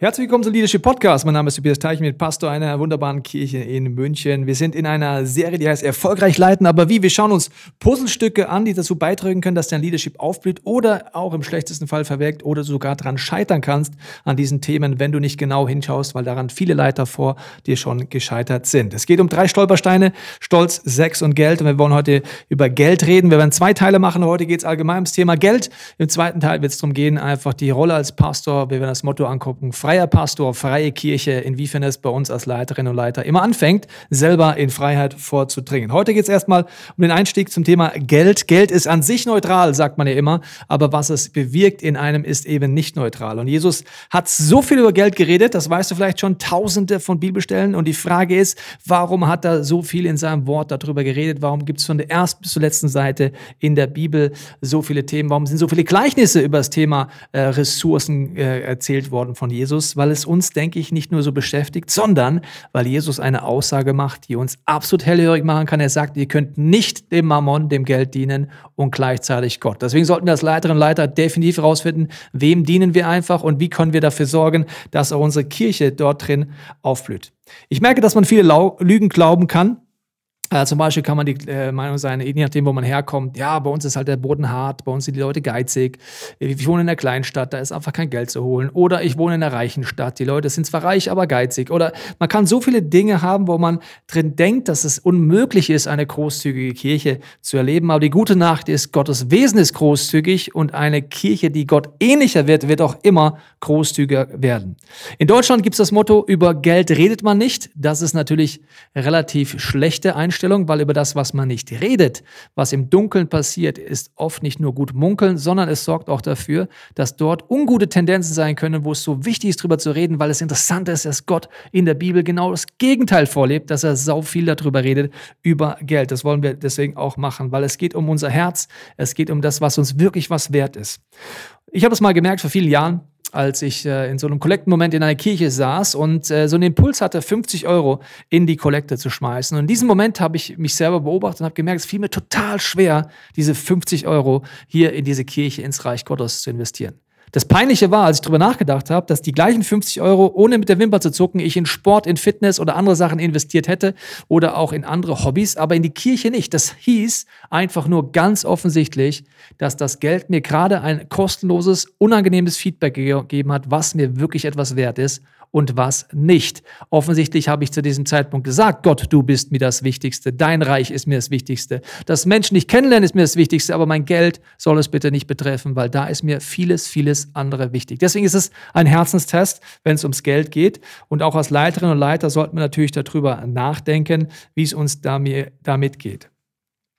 Herzlich willkommen zum Leadership Podcast. Mein Name ist Tobias Teichmidt, Pastor einer wunderbaren Kirche in München. Wir sind in einer Serie, die heißt Erfolgreich leiten, aber wie? Wir schauen uns Puzzlestücke an, die dazu beitragen können, dass dein Leadership aufblüht oder auch im schlechtesten Fall verwirkt oder sogar daran scheitern kannst an diesen Themen, wenn du nicht genau hinschaust, weil daran viele Leiter vor dir schon gescheitert sind. Es geht um drei Stolpersteine, Stolz, Sex und Geld. Und wir wollen heute über Geld reden. Wir werden zwei Teile machen. Heute geht es allgemein ums Thema Geld. Im zweiten Teil wird es darum gehen, einfach die Rolle als Pastor, wir werden das Motto angucken, freier Pastor, freie Kirche, inwiefern es bei uns als Leiterinnen und Leiter immer anfängt, selber in Freiheit vorzudringen. Heute geht es erstmal um den Einstieg zum Thema Geld. Geld ist an sich neutral, sagt man ja immer, aber was es bewirkt in einem ist eben nicht neutral. Und Jesus hat so viel über Geld geredet, das weißt du vielleicht schon, tausende von Bibelstellen. Und die Frage ist, warum hat er so viel in seinem Wort darüber geredet? Warum gibt es von der ersten bis zur letzten Seite in der Bibel so viele Themen? Warum sind so viele Gleichnisse über das Thema äh, Ressourcen äh, erzählt worden von Jesus? Weil es uns, denke ich, nicht nur so beschäftigt, sondern weil Jesus eine Aussage macht, die uns absolut hellhörig machen kann. Er sagt, ihr könnt nicht dem Mammon, dem Geld dienen und gleichzeitig Gott. Deswegen sollten wir als Leiterinnen und Leiter definitiv herausfinden, wem dienen wir einfach und wie können wir dafür sorgen, dass auch unsere Kirche dort drin aufblüht. Ich merke, dass man viele Lügen glauben kann, äh, zum Beispiel kann man die äh, Meinung sein, je nachdem, wo man herkommt, ja, bei uns ist halt der Boden hart, bei uns sind die Leute geizig. Ich wohne in einer Kleinstadt, da ist einfach kein Geld zu holen. Oder ich wohne in einer reichen Stadt, die Leute sind zwar reich, aber geizig. Oder man kann so viele Dinge haben, wo man drin denkt, dass es unmöglich ist, eine großzügige Kirche zu erleben. Aber die gute Nacht ist, Gottes Wesen ist großzügig und eine Kirche, die Gott ähnlicher wird, wird auch immer großzügiger werden. In Deutschland gibt es das Motto, über Geld redet man nicht. Das ist natürlich relativ schlechte Einstellung Einstellung, weil über das, was man nicht redet, was im Dunkeln passiert, ist oft nicht nur gut munkeln, sondern es sorgt auch dafür, dass dort ungute Tendenzen sein können, wo es so wichtig ist, darüber zu reden, weil es interessant ist, dass Gott in der Bibel genau das Gegenteil vorlebt, dass er sau viel darüber redet, über Geld. Das wollen wir deswegen auch machen, weil es geht um unser Herz, es geht um das, was uns wirklich was wert ist. Ich habe es mal gemerkt vor vielen Jahren, als ich äh, in so einem Kollektenmoment in einer Kirche saß und äh, so einen Impuls hatte, 50 Euro in die Kollekte zu schmeißen. Und in diesem Moment habe ich mich selber beobachtet und habe gemerkt, es fiel mir total schwer, diese 50 Euro hier in diese Kirche, ins Reich Gottes zu investieren. Das Peinliche war, als ich darüber nachgedacht habe, dass die gleichen 50 Euro, ohne mit der Wimper zu zucken, ich in Sport, in Fitness oder andere Sachen investiert hätte oder auch in andere Hobbys, aber in die Kirche nicht. Das hieß einfach nur ganz offensichtlich, dass das Geld mir gerade ein kostenloses, unangenehmes Feedback gegeben hat, was mir wirklich etwas wert ist und was nicht. Offensichtlich habe ich zu diesem Zeitpunkt gesagt, Gott, du bist mir das Wichtigste, dein Reich ist mir das Wichtigste, das Menschen dich kennenlernen ist mir das Wichtigste, aber mein Geld soll es bitte nicht betreffen, weil da ist mir vieles, vieles andere wichtig. Deswegen ist es ein Herzenstest, wenn es ums Geld geht und auch als Leiterin und Leiter sollten wir natürlich darüber nachdenken, wie es uns damit geht.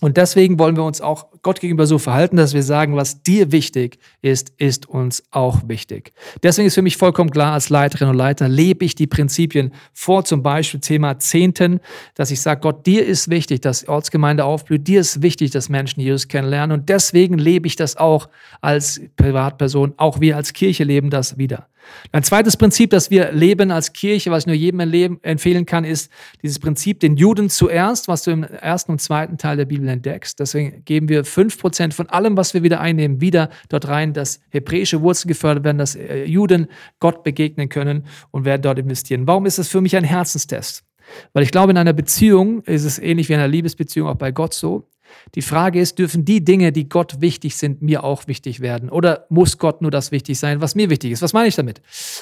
Und deswegen wollen wir uns auch Gott gegenüber so verhalten, dass wir sagen, was dir wichtig ist, ist uns auch wichtig. Deswegen ist für mich vollkommen klar, als Leiterin und Leiter lebe ich die Prinzipien vor, zum Beispiel Thema Zehnten, dass ich sage, Gott, dir ist wichtig, dass Ortsgemeinde aufblüht, dir ist wichtig, dass Menschen Jesus kennenlernen und deswegen lebe ich das auch als Privatperson, auch wir als Kirche leben das wieder. Ein zweites Prinzip, das wir leben als Kirche, was ich nur jedem empfehlen kann, ist dieses Prinzip, den Juden zuerst, was du im ersten und zweiten Teil der Bibel entdeckst. Deswegen geben wir 5% von allem, was wir wieder einnehmen, wieder dort rein, dass hebräische Wurzeln gefördert werden, dass äh, Juden Gott begegnen können und werden dort investieren. Warum ist das für mich ein Herzenstest? Weil ich glaube, in einer Beziehung ist es ähnlich wie in einer Liebesbeziehung auch bei Gott so. Die Frage ist, dürfen die Dinge, die Gott wichtig sind, mir auch wichtig werden? Oder muss Gott nur das wichtig sein, was mir wichtig ist? Was meine ich damit?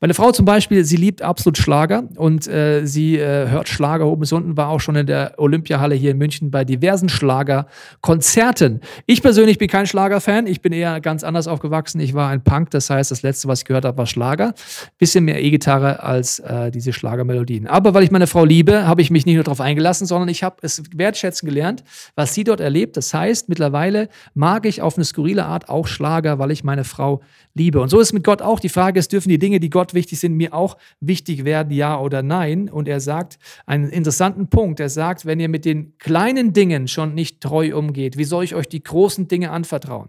Meine Frau zum Beispiel, sie liebt absolut Schlager und äh, sie äh, hört Schlager oben bis unten, war auch schon in der Olympiahalle hier in München bei diversen Schlagerkonzerten. Ich persönlich bin kein Schlagerfan, ich bin eher ganz anders aufgewachsen. Ich war ein Punk, das heißt, das letzte, was ich gehört habe, war Schlager. Bisschen mehr E-Gitarre als äh, diese Schlagermelodien. Aber weil ich meine Frau liebe, habe ich mich nicht nur darauf eingelassen, sondern ich habe es wertschätzen gelernt, was sie dort erlebt. Das heißt, mittlerweile mag ich auf eine skurrile Art auch Schlager, weil ich meine Frau liebe. Und so ist es mit Gott auch. Die Frage ist, dürfen die Dinge, die Gott wichtig sind, mir auch wichtig werden, ja oder nein? Und er sagt einen interessanten Punkt. Er sagt, wenn ihr mit den kleinen Dingen schon nicht treu umgeht, wie soll ich euch die großen Dinge anvertrauen?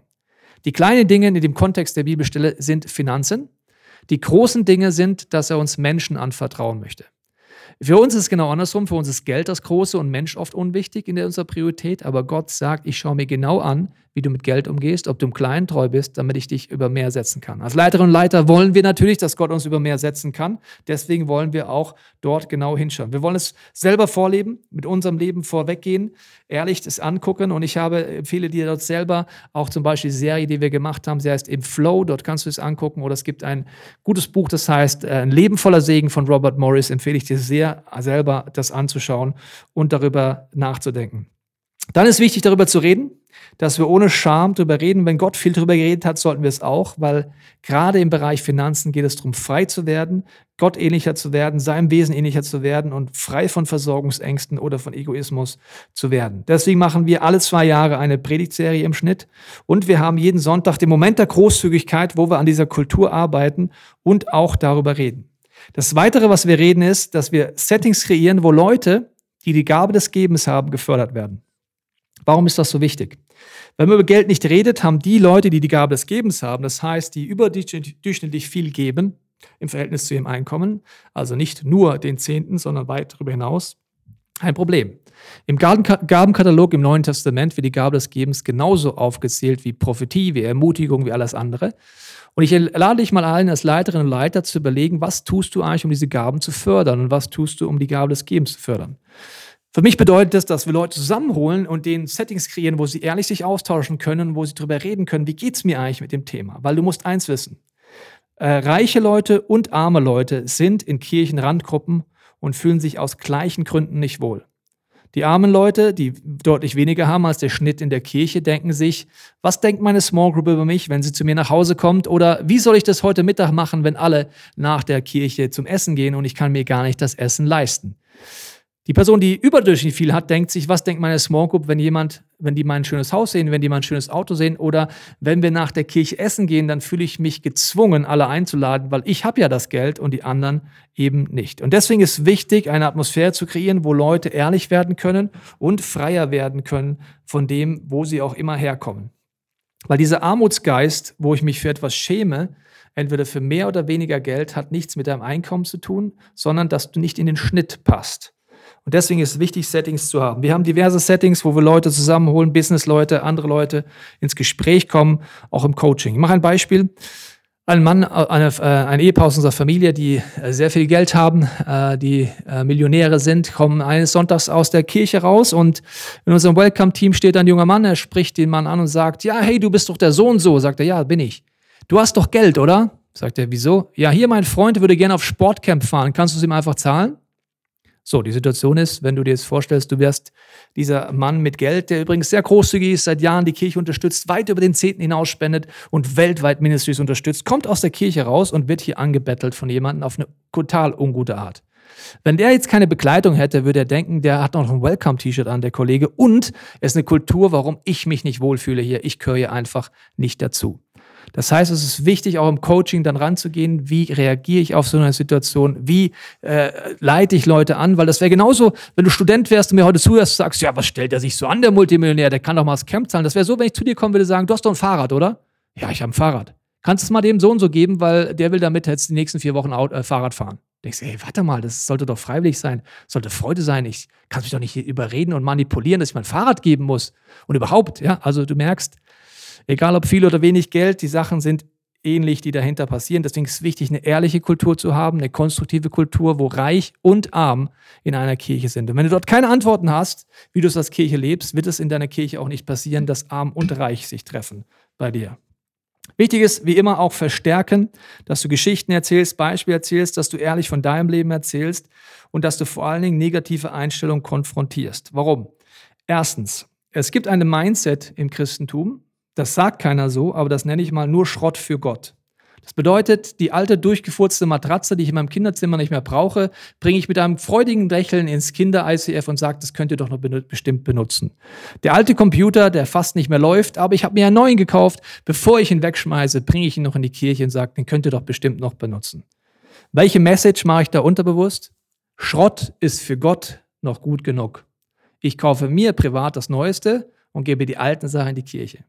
Die kleinen Dinge in dem Kontext der Bibelstelle sind Finanzen. Die großen Dinge sind, dass er uns Menschen anvertrauen möchte. Für uns ist es genau andersrum. Für uns ist Geld das Große und Mensch oft unwichtig in unserer Priorität. Aber Gott sagt, ich schaue mir genau an, wie du mit Geld umgehst, ob du im Kleinen treu bist, damit ich dich über mehr setzen kann. Als Leiterinnen und Leiter wollen wir natürlich, dass Gott uns über mehr setzen kann. Deswegen wollen wir auch dort genau hinschauen. Wir wollen es selber vorleben, mit unserem Leben vorweggehen, ehrlich das angucken. Und ich habe, empfehle dir dort selber auch zum Beispiel die Serie, die wir gemacht haben. Sie heißt im Flow. Dort kannst du es angucken. Oder es gibt ein gutes Buch, das heißt äh, Ein Leben voller Segen von Robert Morris. Empfehle ich dir sehr, selber das anzuschauen und darüber nachzudenken. Dann ist wichtig, darüber zu reden, dass wir ohne Scham darüber reden. Wenn Gott viel darüber geredet hat, sollten wir es auch, weil gerade im Bereich Finanzen geht es darum, frei zu werden, Gott ähnlicher zu werden, seinem Wesen ähnlicher zu werden und frei von Versorgungsängsten oder von Egoismus zu werden. Deswegen machen wir alle zwei Jahre eine Predigtserie im Schnitt und wir haben jeden Sonntag den Moment der Großzügigkeit, wo wir an dieser Kultur arbeiten und auch darüber reden. Das Weitere, was wir reden, ist, dass wir Settings kreieren, wo Leute, die die Gabe des Gebens haben, gefördert werden. Warum ist das so wichtig? Wenn man über Geld nicht redet, haben die Leute, die die Gabe des Gebens haben, das heißt, die überdurchschnittlich viel geben im Verhältnis zu ihrem Einkommen, also nicht nur den Zehnten, sondern weit darüber hinaus, ein Problem. Im Gabenkatalog im Neuen Testament wird die Gabe des Gebens genauso aufgezählt wie Prophetie, wie Ermutigung, wie alles andere. Und ich lade dich mal ein, als Leiterin und Leiter zu überlegen, was tust du eigentlich, um diese Gaben zu fördern und was tust du, um die Gabe des Gebens zu fördern. Für mich bedeutet das, dass wir Leute zusammenholen und den Settings kreieren, wo sie ehrlich sich austauschen können, wo sie darüber reden können, wie geht's mir eigentlich mit dem Thema? Weil du musst eins wissen. Äh, reiche Leute und arme Leute sind in Kirchenrandgruppen und fühlen sich aus gleichen Gründen nicht wohl. Die armen Leute, die deutlich weniger haben als der Schnitt in der Kirche, denken sich, was denkt meine Small Group über mich, wenn sie zu mir nach Hause kommt? Oder wie soll ich das heute Mittag machen, wenn alle nach der Kirche zum Essen gehen und ich kann mir gar nicht das Essen leisten? Die Person, die überdurchschnittlich viel hat, denkt sich, was denkt meine Small Group, wenn jemand, wenn die mein schönes Haus sehen, wenn die mein schönes Auto sehen oder wenn wir nach der Kirche essen gehen, dann fühle ich mich gezwungen, alle einzuladen, weil ich habe ja das Geld und die anderen eben nicht. Und deswegen ist wichtig, eine Atmosphäre zu kreieren, wo Leute ehrlich werden können und freier werden können von dem, wo sie auch immer herkommen. Weil dieser Armutsgeist, wo ich mich für etwas schäme, entweder für mehr oder weniger Geld, hat nichts mit deinem Einkommen zu tun, sondern dass du nicht in den Schnitt passt. Und deswegen ist es wichtig, Settings zu haben. Wir haben diverse Settings, wo wir Leute zusammenholen, Business-Leute, andere Leute ins Gespräch kommen, auch im Coaching. Ich mache ein Beispiel. Ein Mann, eine, äh, ein Ehepaar aus unserer Familie, die äh, sehr viel Geld haben, äh, die Millionäre sind, kommen eines Sonntags aus der Kirche raus und in unserem Welcome-Team steht ein junger Mann, er spricht den Mann an und sagt, ja, hey, du bist doch der Sohn so. Sagt er, ja, bin ich. Du hast doch Geld, oder? Sagt er, wieso? Ja, hier mein Freund würde gerne auf Sportcamp fahren. Kannst du es ihm einfach zahlen? So, die Situation ist, wenn du dir jetzt vorstellst, du wärst dieser Mann mit Geld, der übrigens sehr großzügig ist, seit Jahren die Kirche unterstützt, weit über den Zehnten hinaus spendet und weltweit Ministries unterstützt, kommt aus der Kirche raus und wird hier angebettelt von jemandem auf eine total ungute Art. Wenn der jetzt keine Begleitung hätte, würde er denken, der hat noch ein Welcome-T-Shirt an, der Kollege, und es ist eine Kultur, warum ich mich nicht wohlfühle hier. Ich gehöre hier einfach nicht dazu. Das heißt, es ist wichtig, auch im Coaching dann ranzugehen, wie reagiere ich auf so eine Situation, wie äh, leite ich Leute an, weil das wäre genauso, wenn du Student wärst und mir heute zuhörst, sagst, ja, was stellt er sich so an, der Multimillionär, der kann doch mal das Camp zahlen. Das wäre so, wenn ich zu dir kommen würde sagen, du hast doch ein Fahrrad, oder? Ja, ich habe ein Fahrrad. Kannst du es mal dem so und so geben, weil der will damit jetzt die nächsten vier Wochen Auto, äh, Fahrrad fahren. Denkst du, ey, warte mal, das sollte doch freiwillig sein, sollte Freude sein. Ich kann mich doch nicht überreden und manipulieren, dass ich mein Fahrrad geben muss. Und überhaupt, ja, also du merkst, Egal ob viel oder wenig Geld, die Sachen sind ähnlich, die dahinter passieren. Deswegen ist es wichtig, eine ehrliche Kultur zu haben, eine konstruktive Kultur, wo reich und arm in einer Kirche sind. Und wenn du dort keine Antworten hast, wie du es als Kirche lebst, wird es in deiner Kirche auch nicht passieren, dass arm und reich sich treffen bei dir. Wichtig ist, wie immer, auch verstärken, dass du Geschichten erzählst, Beispiele erzählst, dass du ehrlich von deinem Leben erzählst und dass du vor allen Dingen negative Einstellungen konfrontierst. Warum? Erstens, es gibt eine Mindset im Christentum, das sagt keiner so, aber das nenne ich mal nur Schrott für Gott. Das bedeutet, die alte durchgefurzte Matratze, die ich in meinem Kinderzimmer nicht mehr brauche, bringe ich mit einem freudigen Lächeln ins Kinder-ICF und sage, das könnt ihr doch noch bestimmt benutzen. Der alte Computer, der fast nicht mehr läuft, aber ich habe mir einen neuen gekauft, bevor ich ihn wegschmeiße, bringe ich ihn noch in die Kirche und sage, den könnt ihr doch bestimmt noch benutzen. Welche Message mache ich da unterbewusst? Schrott ist für Gott noch gut genug. Ich kaufe mir privat das Neueste und gebe die alten Sachen in die Kirche.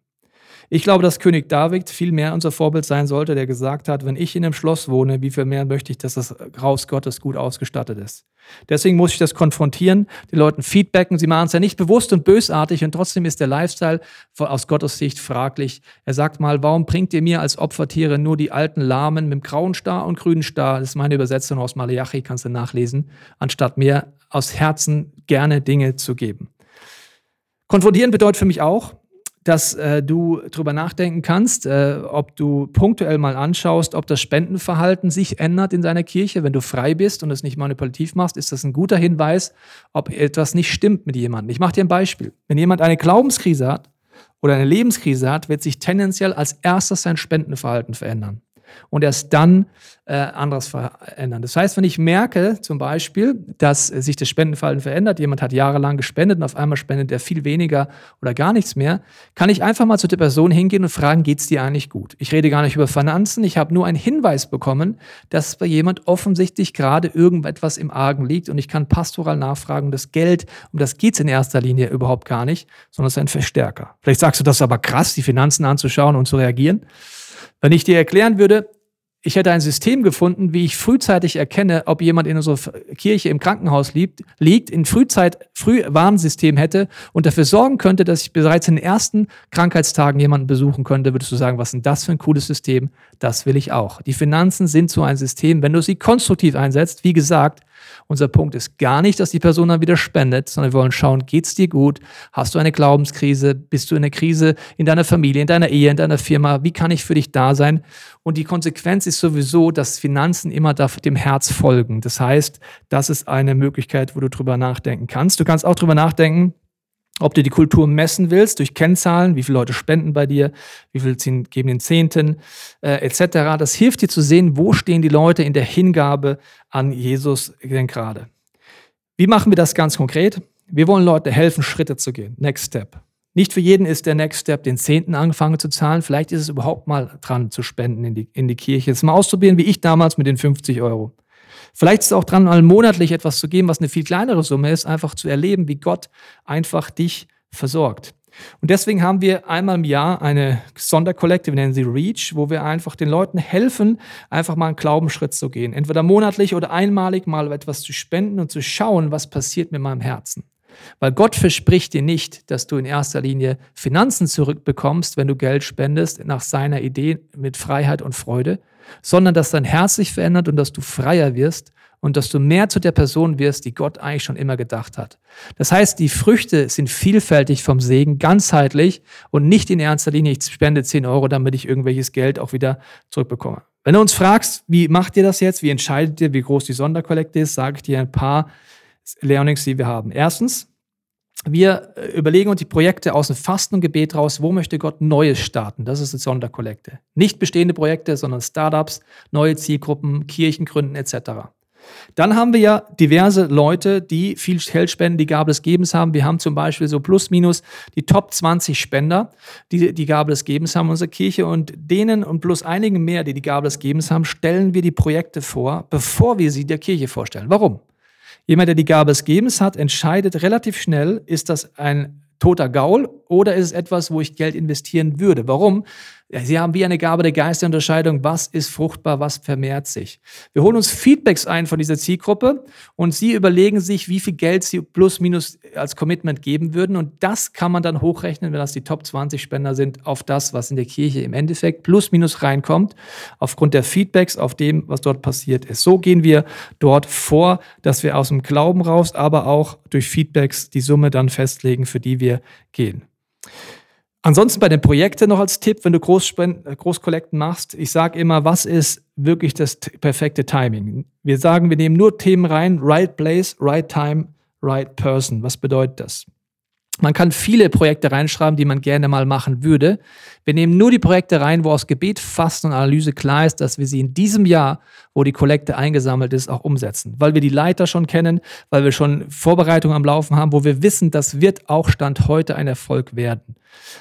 Ich glaube, dass König David viel mehr unser Vorbild sein sollte, der gesagt hat, wenn ich in einem Schloss wohne, wie viel mehr möchte ich, dass das Haus Gottes gut ausgestattet ist. Deswegen muss ich das konfrontieren, die Leuten feedbacken. Sie machen es ja nicht bewusst und bösartig und trotzdem ist der Lifestyle aus Gottes Sicht fraglich. Er sagt mal, warum bringt ihr mir als Opfertiere nur die alten Lahmen mit dem grauen Star und grünen Star? Das ist meine Übersetzung aus Malachi, kannst du nachlesen, anstatt mir aus Herzen gerne Dinge zu geben. Konfrontieren bedeutet für mich auch, dass äh, du darüber nachdenken kannst, äh, ob du punktuell mal anschaust, ob das Spendenverhalten sich ändert in deiner Kirche. Wenn du frei bist und es nicht manipulativ machst, ist das ein guter Hinweis, ob etwas nicht stimmt mit jemandem. Ich mache dir ein Beispiel. Wenn jemand eine Glaubenskrise hat oder eine Lebenskrise hat, wird sich tendenziell als erstes sein Spendenverhalten verändern und erst dann äh, anderes verändern. Das heißt, wenn ich merke zum Beispiel, dass sich das Spendenverhalten verändert, jemand hat jahrelang gespendet und auf einmal spendet er viel weniger oder gar nichts mehr, kann ich einfach mal zu der Person hingehen und fragen, geht es dir eigentlich gut? Ich rede gar nicht über Finanzen, ich habe nur einen Hinweis bekommen, dass bei jemand offensichtlich gerade irgendetwas im Argen liegt und ich kann pastoral nachfragen, das Geld, um das geht es in erster Linie überhaupt gar nicht, sondern es ist ein Verstärker. Vielleicht sagst du, das ist aber krass, die Finanzen anzuschauen und zu reagieren. Wenn ich dir erklären würde, ich hätte ein System gefunden, wie ich frühzeitig erkenne, ob jemand in unserer Kirche im Krankenhaus liegt, liegt in Frühzeit, Frühwarnsystem hätte und dafür sorgen könnte, dass ich bereits in den ersten Krankheitstagen jemanden besuchen könnte, würdest du sagen, was ist denn das für ein cooles System? Das will ich auch. Die Finanzen sind so ein System, wenn du sie konstruktiv einsetzt, wie gesagt, unser Punkt ist gar nicht, dass die Person dann wieder spendet, sondern wir wollen schauen, geht's dir gut? Hast du eine Glaubenskrise? Bist du in einer Krise in deiner Familie, in deiner Ehe, in deiner Firma? Wie kann ich für dich da sein? Und die Konsequenz ist sowieso, dass Finanzen immer dem Herz folgen. Das heißt, das ist eine Möglichkeit, wo du drüber nachdenken kannst. Du kannst auch drüber nachdenken, ob du die Kultur messen willst durch Kennzahlen, wie viele Leute spenden bei dir, wie viel geben den Zehnten, äh, etc. Das hilft dir zu sehen, wo stehen die Leute in der Hingabe an Jesus denn gerade. Wie machen wir das ganz konkret? Wir wollen Leuten helfen, Schritte zu gehen. Next Step. Nicht für jeden ist der Next Step, den Zehnten angefangen zu zahlen. Vielleicht ist es überhaupt mal dran zu spenden in die, in die Kirche. Jetzt mal ausprobieren, wie ich damals mit den 50 Euro. Vielleicht ist es auch dran, mal monatlich etwas zu geben, was eine viel kleinere Summe ist, einfach zu erleben, wie Gott einfach dich versorgt. Und deswegen haben wir einmal im Jahr eine Sonderkollekte, wir nennen sie Reach, wo wir einfach den Leuten helfen, einfach mal einen Glaubensschritt zu gehen. Entweder monatlich oder einmalig mal etwas zu spenden und zu schauen, was passiert mit meinem Herzen. Weil Gott verspricht dir nicht, dass du in erster Linie Finanzen zurückbekommst, wenn du Geld spendest, nach seiner Idee mit Freiheit und Freude, sondern dass dein Herz sich verändert und dass du freier wirst und dass du mehr zu der Person wirst, die Gott eigentlich schon immer gedacht hat. Das heißt, die Früchte sind vielfältig vom Segen, ganzheitlich und nicht in erster Linie, ich spende 10 Euro, damit ich irgendwelches Geld auch wieder zurückbekomme. Wenn du uns fragst, wie macht ihr das jetzt, wie entscheidet ihr, wie groß die Sonderkollekte ist, sage ich dir ein paar Learnings, die wir haben. Erstens, wir äh, überlegen uns die Projekte aus dem Fasten und Gebet raus, wo möchte Gott Neues starten. Das ist eine Sonderkollekte. Nicht bestehende Projekte, sondern Startups, neue Zielgruppen, Kirchen gründen etc. Dann haben wir ja diverse Leute, die viel Geld spenden, die Gabe des Gebens haben. Wir haben zum Beispiel so plus minus die Top 20 Spender, die die Gabe des Gebens haben in unserer Kirche. Und denen und plus einigen mehr, die die Gabe des Gebens haben, stellen wir die Projekte vor, bevor wir sie der Kirche vorstellen. Warum? Jemand, der die Gabe des Gebens hat, entscheidet relativ schnell, ist das ein toter Gaul oder ist es etwas, wo ich Geld investieren würde? Warum? Sie haben wie eine Gabe der Geisterunterscheidung, was ist fruchtbar, was vermehrt sich. Wir holen uns Feedbacks ein von dieser Zielgruppe und sie überlegen sich, wie viel Geld sie plus minus als Commitment geben würden und das kann man dann hochrechnen, wenn das die Top 20 Spender sind, auf das, was in der Kirche im Endeffekt plus minus reinkommt, aufgrund der Feedbacks auf dem, was dort passiert ist. So gehen wir dort vor, dass wir aus dem Glauben raus, aber auch durch Feedbacks die Summe dann festlegen, für die wir gehen. Ansonsten bei den Projekten noch als Tipp, wenn du Großkollekten machst, ich sage immer, was ist wirklich das perfekte Timing? Wir sagen, wir nehmen nur Themen rein, right place, right time, right person. Was bedeutet das? Man kann viele Projekte reinschreiben, die man gerne mal machen würde. Wir nehmen nur die Projekte rein, wo aus Gebet, Fasten und Analyse klar ist, dass wir sie in diesem Jahr, wo die Kollekte eingesammelt ist, auch umsetzen. Weil wir die Leiter schon kennen, weil wir schon Vorbereitungen am Laufen haben, wo wir wissen, das wird auch Stand heute ein Erfolg werden.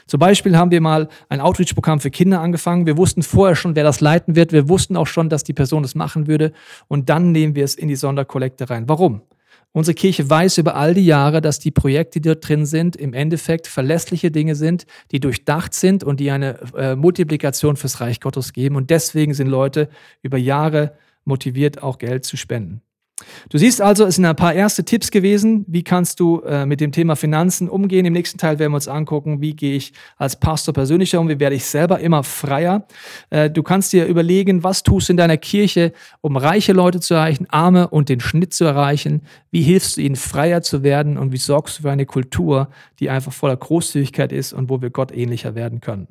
Zum Beispiel haben wir mal ein Outreach-Programm für Kinder angefangen. Wir wussten vorher schon, wer das leiten wird. Wir wussten auch schon, dass die Person das machen würde. Und dann nehmen wir es in die Sonderkollekte rein. Warum? Unsere Kirche weiß über all die Jahre, dass die Projekte, die dort drin sind, im Endeffekt verlässliche Dinge sind, die durchdacht sind und die eine äh, Multiplikation fürs Reich Gottes geben. Und deswegen sind Leute über Jahre motiviert, auch Geld zu spenden. Du siehst also, es sind ein paar erste Tipps gewesen. Wie kannst du äh, mit dem Thema Finanzen umgehen? Im nächsten Teil werden wir uns angucken, wie gehe ich als Pastor persönlich um, wie werde ich selber immer freier. Äh, du kannst dir überlegen, was tust du in deiner Kirche, um reiche Leute zu erreichen, arme und den Schnitt zu erreichen. Wie hilfst du ihnen, freier zu werden und wie sorgst du für eine Kultur, die einfach voller Großzügigkeit ist und wo wir Gott ähnlicher werden können.